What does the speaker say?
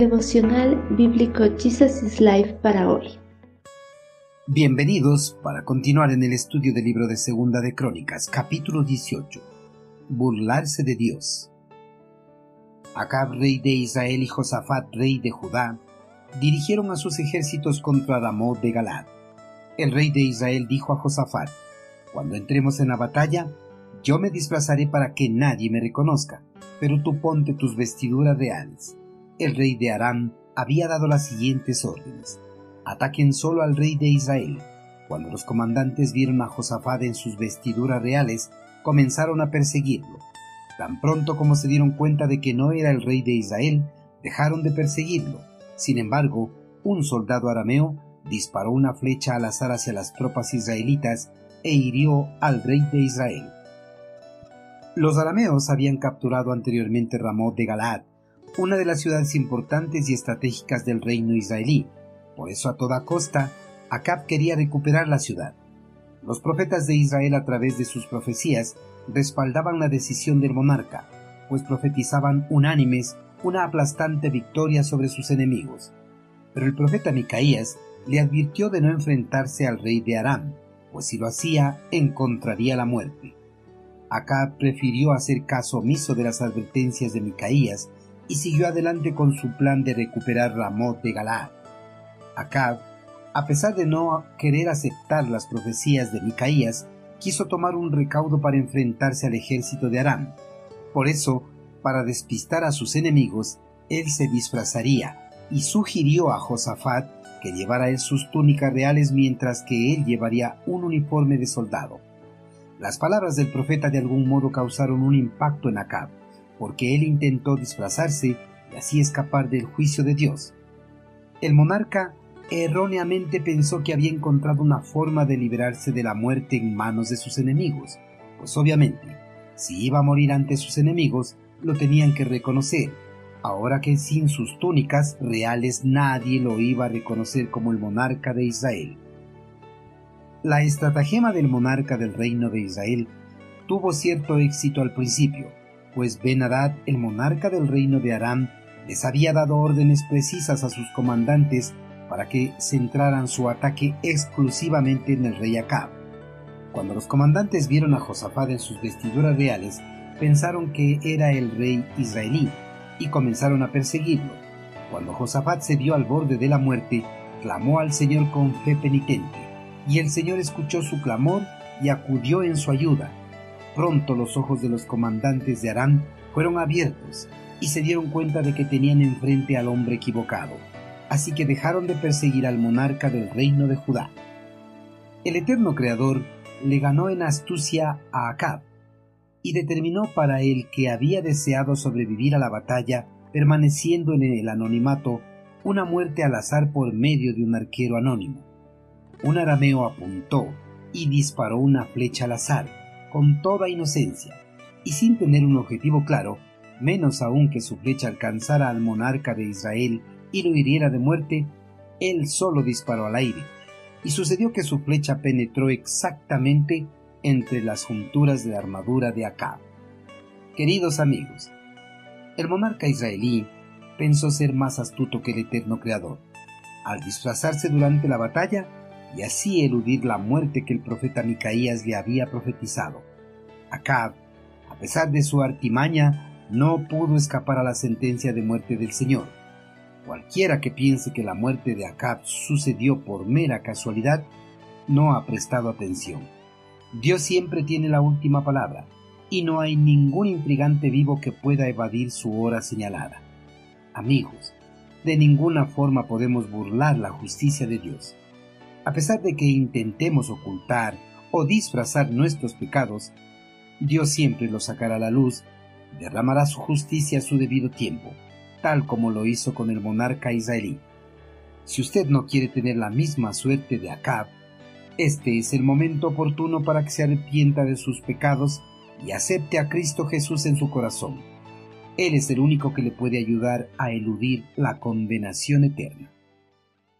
Devocional Bíblico Jesus is Life para hoy. Bienvenidos para continuar en el estudio del libro de Segunda de Crónicas, capítulo 18. Burlarse de Dios. Acab, rey de Israel, y Josafat, rey de Judá, dirigieron a sus ejércitos contra Ramot de Galad. El rey de Israel dijo a Josafat, Cuando entremos en la batalla, yo me disfrazaré para que nadie me reconozca, pero tú ponte tus vestiduras reales el rey de Aram había dado las siguientes órdenes. Ataquen solo al rey de Israel. Cuando los comandantes vieron a Josafat en sus vestiduras reales, comenzaron a perseguirlo. Tan pronto como se dieron cuenta de que no era el rey de Israel, dejaron de perseguirlo. Sin embargo, un soldado arameo disparó una flecha al azar hacia las tropas israelitas e hirió al rey de Israel. Los arameos habían capturado anteriormente Ramot de Galad una de las ciudades importantes y estratégicas del reino israelí. Por eso a toda costa, Acab quería recuperar la ciudad. Los profetas de Israel a través de sus profecías respaldaban la decisión del monarca, pues profetizaban unánimes una aplastante victoria sobre sus enemigos. Pero el profeta Micaías le advirtió de no enfrentarse al rey de Aram, pues si lo hacía encontraría la muerte. Acab prefirió hacer caso omiso de las advertencias de Micaías y siguió adelante con su plan de recuperar Ramot de Galaad. Acab, a pesar de no querer aceptar las profecías de Micaías, quiso tomar un recaudo para enfrentarse al ejército de Aram. Por eso, para despistar a sus enemigos, él se disfrazaría y sugirió a Josafat que llevara él sus túnicas reales mientras que él llevaría un uniforme de soldado. Las palabras del profeta de algún modo causaron un impacto en Acab porque él intentó disfrazarse y así escapar del juicio de Dios. El monarca erróneamente pensó que había encontrado una forma de liberarse de la muerte en manos de sus enemigos, pues obviamente, si iba a morir ante sus enemigos, lo tenían que reconocer, ahora que sin sus túnicas reales nadie lo iba a reconocer como el monarca de Israel. La estratagema del monarca del reino de Israel tuvo cierto éxito al principio, pues ben el monarca del reino de Aram, les había dado órdenes precisas a sus comandantes para que centraran su ataque exclusivamente en el rey Acab. Cuando los comandantes vieron a Josafat en sus vestiduras reales, pensaron que era el rey israelí y comenzaron a perseguirlo. Cuando Josafat se vio al borde de la muerte, clamó al Señor con fe penitente, y el Señor escuchó su clamor y acudió en su ayuda Pronto los ojos de los comandantes de Arán fueron abiertos y se dieron cuenta de que tenían enfrente al hombre equivocado, así que dejaron de perseguir al monarca del reino de Judá. El eterno Creador le ganó en astucia a Acab y determinó para el que había deseado sobrevivir a la batalla, permaneciendo en el anonimato, una muerte al azar por medio de un arquero anónimo. Un arameo apuntó y disparó una flecha al azar con toda inocencia, y sin tener un objetivo claro, menos aún que su flecha alcanzara al monarca de Israel y lo hiriera de muerte, él solo disparó al aire, y sucedió que su flecha penetró exactamente entre las junturas de la armadura de Acab. Queridos amigos, el monarca israelí pensó ser más astuto que el eterno Creador. Al disfrazarse durante la batalla, y así eludir la muerte que el profeta Micaías le había profetizado. Acab, a pesar de su artimaña, no pudo escapar a la sentencia de muerte del Señor. Cualquiera que piense que la muerte de Acab sucedió por mera casualidad, no ha prestado atención. Dios siempre tiene la última palabra, y no hay ningún intrigante vivo que pueda evadir su hora señalada. Amigos, de ninguna forma podemos burlar la justicia de Dios. A pesar de que intentemos ocultar o disfrazar nuestros pecados, Dios siempre los sacará a la luz, derramará su justicia a su debido tiempo, tal como lo hizo con el monarca israelí. Si usted no quiere tener la misma suerte de Acab, este es el momento oportuno para que se arrepienta de sus pecados y acepte a Cristo Jesús en su corazón. Él es el único que le puede ayudar a eludir la condenación eterna.